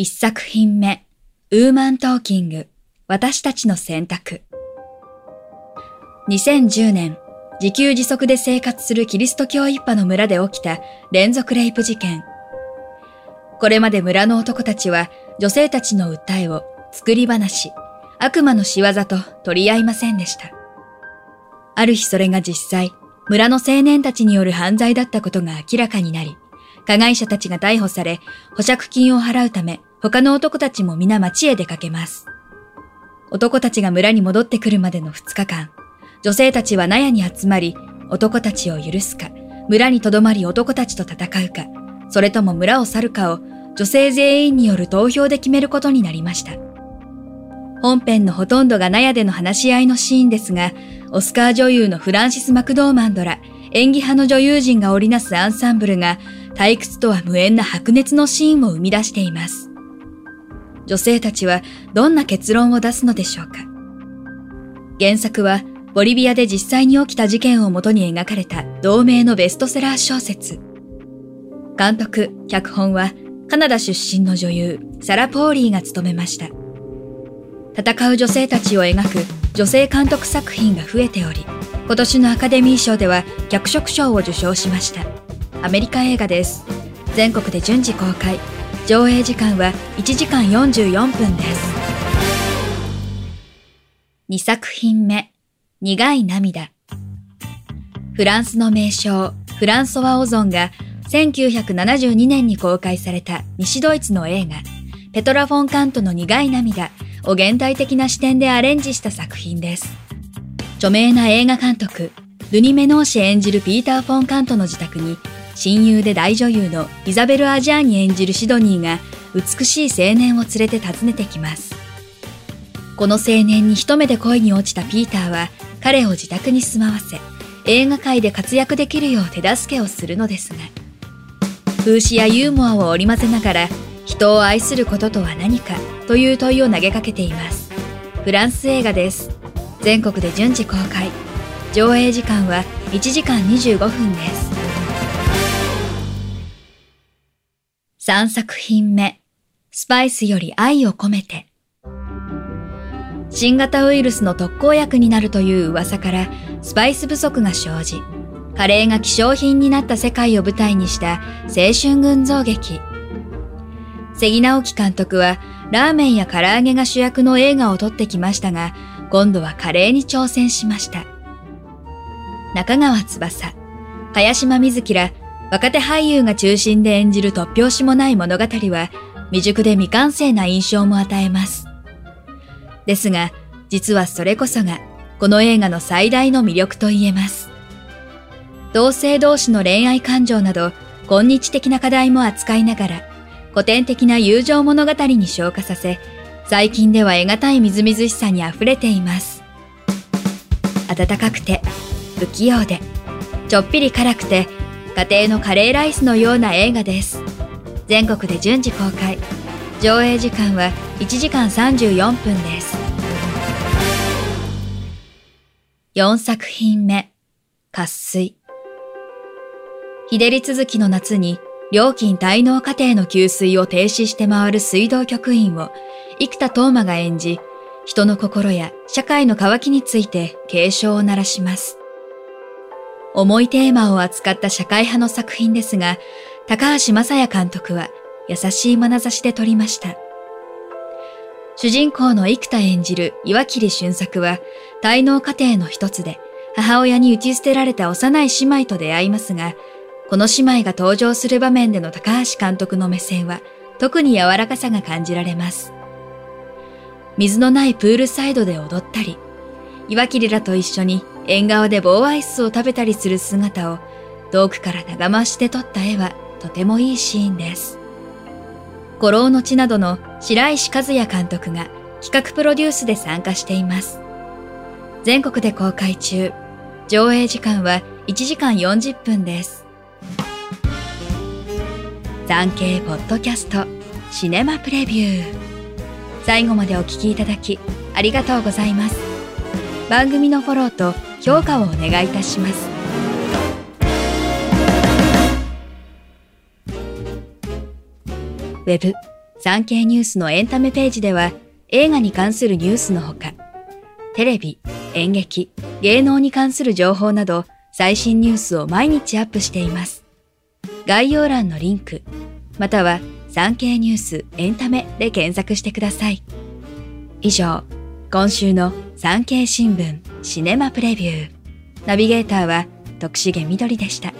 一作品目ウーマントーキング私たちの選択2010年自給自足で生活するキリスト教一派の村で起きた連続レイプ事件これまで村の男たちは女性たちの訴えを作り話、悪魔の仕業と取り合いませんでした。ある日それが実際、村の青年たちによる犯罪だったことが明らかになり、加害者たちが逮捕され、保釈金を払うため、他の男たちも皆町へ出かけます。男たちが村に戻ってくるまでの2日間、女性たちは納屋に集まり、男たちを許すか、村に留まり男たちと戦うか、それとも村を去るかを女性全員による投票で決めることになりました。本編のほとんどが納屋での話し合いのシーンですが、オスカー女優のフランシス・マクドーマンドら演技派の女優陣が織りなすアンサンブルが退屈とは無縁な白熱のシーンを生み出しています。女性たちはどんな結論を出すのでしょうか原作はボリビアで実際に起きた事件をもとに描かれた同名のベストセラー小説。監督、脚本はカナダ出身の女優、サラ・ポーリーが務めました。戦う女性たちを描く女性監督作品が増えており、今年のアカデミー賞では脚色賞を受賞しました。アメリカ映画です。全国で順次公開。上映時間は1時間44分です。2作品目、苦い涙。フランスの名将、フランソワ・オゾンが1972年に公開された西ドイツの映画、ペトラ・フォンカントの苦い涙を現代的な視点でアレンジした作品です。著名な映画監督、ルニ・メノーシ演じるピーター・フォンカントの自宅に、親友で大女優のイザベル・アジャーニ演じるシドニーが美しい青年を連れて訪ねてきます。この青年に一目で恋に落ちたピーターは彼を自宅に住まわせ、映画界で活躍できるよう手助けをするのですが、風刺やユーモアを織り交ぜながら人を愛することとは何かという問いを投げかけています。フランス映画です。全国で順次公開。上映時間は1時間25分です。3作品目スパイスより愛を込めて新型ウイルスの特効薬になるという噂からスパイス不足が生じカレーが希少品になった世界を舞台にした青春群像劇。関直樹監督はラーメンや唐揚げが主役の映画を撮ってきましたが、今度はカレーに挑戦しました。中川翼、茅島瑞希ら若手俳優が中心で演じる突拍子もない物語は未熟で未完成な印象も与えます。ですが、実はそれこそがこの映画の最大の魅力と言えます。同性同士の恋愛感情など、今日的な課題も扱いながら、古典的な友情物語に昇華させ、最近では得難いみずみずしさに溢れています。暖かくて、不器用で、ちょっぴり辛くて、家庭のカレーライスのような映画です。全国で順次公開。上映時間は1時間34分です。4作品目、渇水。日照り続きの夏に料金滞納家庭の給水を停止して回る水道局員を生田斗真が演じ、人の心や社会の渇きについて警鐘を鳴らします。重いテーマを扱った社会派の作品ですが、高橋正也監督は優しい眼差しで撮りました。主人公の生田演じる岩切俊作は、滞納家庭の一つで、母親に打ち捨てられた幼い姉妹と出会いますが、この姉妹が登場する場面での高橋監督の目線は特に柔らかさが感じられます。水のないプールサイドで踊ったり、岩切らと一緒に縁側で棒アイスを食べたりする姿を遠くから長回して撮った絵はとてもいいシーンです。古老の地などの白石和也監督が企画プロデュースで参加しています。全国で公開中。上映時間は1時間40分です。産経ポッドキャストシネマプレビュー。最後までお聞きいただきありがとうございます。番組のフォローと評価をお願いいたします。ウェブ、産経ニュースのエンタメページでは映画に関するニュースのほか、テレビ、演劇、芸能に関する情報など最新ニュースを毎日アップしています。概要欄のリンク、または産経ニュースエンタメで検索してください。以上、今週の産経新聞シネマプレビュー。ナビゲーターは徳重みどりでした。